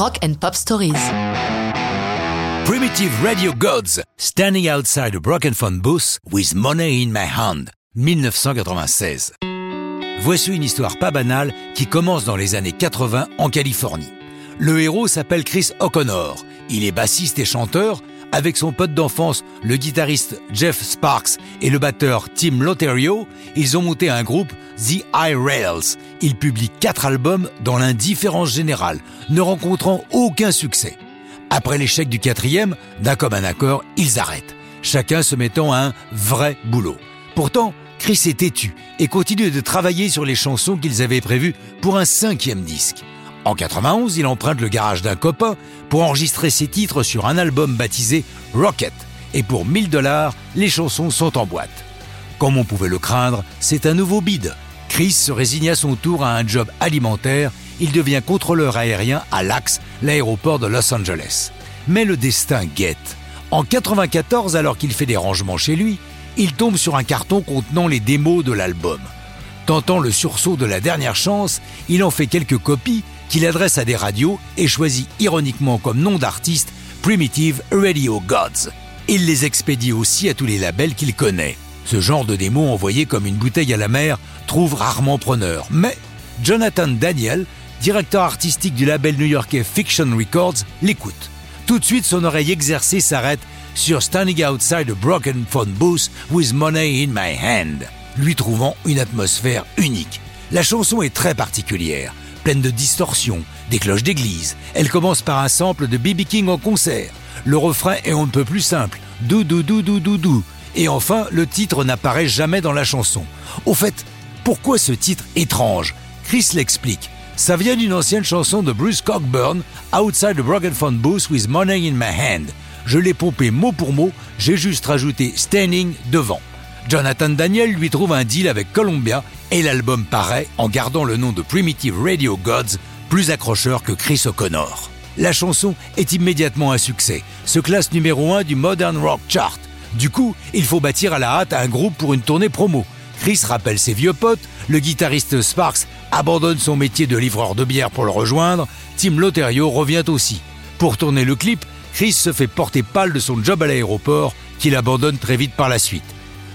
Rock and Pop Stories. Primitive Radio Gods, Standing Outside a Broken Phone Booth with Money in My Hand, 1996. Voici une histoire pas banale qui commence dans les années 80 en Californie. Le héros s'appelle Chris O'Connor. Il est bassiste et chanteur. Avec son pote d'enfance, le guitariste Jeff Sparks et le batteur Tim Loterio, ils ont monté un groupe The High Rails. Ils publient quatre albums dans l'indifférence générale, ne rencontrant aucun succès. Après l'échec du quatrième, d'un commun accord, ils arrêtent, chacun se mettant à un vrai boulot. Pourtant, Chris est têtu et continue de travailler sur les chansons qu'ils avaient prévues pour un cinquième disque. En 91, il emprunte le garage d'un copain pour enregistrer ses titres sur un album baptisé Rocket. Et pour 1000 dollars, les chansons sont en boîte. Comme on pouvait le craindre, c'est un nouveau bide. Chris se résigne à son tour à un job alimentaire. Il devient contrôleur aérien à LAX, l'aéroport de Los Angeles. Mais le destin guette. En 94, alors qu'il fait des rangements chez lui, il tombe sur un carton contenant les démos de l'album. Tentant le sursaut de la dernière chance, il en fait quelques copies qu'il adresse à des radios et choisit ironiquement comme nom d'artiste Primitive Radio Gods. Il les expédie aussi à tous les labels qu'il connaît. Ce genre de démo envoyé comme une bouteille à la mer trouve rarement preneur. Mais Jonathan Daniel, directeur artistique du label new-yorkais Fiction Records, l'écoute. Tout de suite, son oreille exercée s'arrête sur Standing Outside a Broken Phone Booth with Money in My Hand, lui trouvant une atmosphère unique. La chanson est très particulière pleine de distorsions, des cloches d'église. Elle commence par un sample de B.B. King en concert. Le refrain est on ne peut plus simple. Dou dou dou dou dou dou. Et enfin, le titre n'apparaît jamais dans la chanson. Au fait, pourquoi ce titre étrange? Chris l'explique. Ça vient d'une ancienne chanson de Bruce Cockburn, Outside the Broken Phone Booth with Money in My Hand. Je l'ai pompé mot pour mot, j'ai juste rajouté Standing devant. Jonathan Daniel lui trouve un deal avec Columbia et l'album paraît en gardant le nom de Primitive Radio Gods, plus accrocheur que Chris O'Connor. La chanson est immédiatement un succès, se classe numéro 1 du Modern Rock Chart. Du coup, il faut bâtir à la hâte un groupe pour une tournée promo. Chris rappelle ses vieux potes, le guitariste Sparks abandonne son métier de livreur de bière pour le rejoindre, Tim Loterio revient aussi. Pour tourner le clip, Chris se fait porter pâle de son job à l'aéroport, qu'il abandonne très vite par la suite.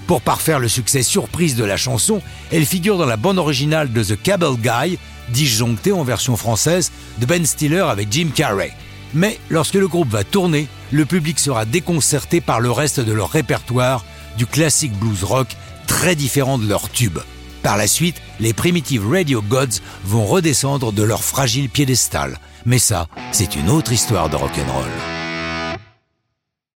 Pour parfaire le succès surprise de la chanson, elle figure dans la bande originale de The Cable Guy, disjonctée en version française de Ben Stiller avec Jim Carrey. Mais lorsque le groupe va tourner, le public sera déconcerté par le reste de leur répertoire, du classique blues rock très différent de leur tube. Par la suite, les Primitive Radio Gods vont redescendre de leur fragile piédestal. Mais ça, c'est une autre histoire de rock'n'roll.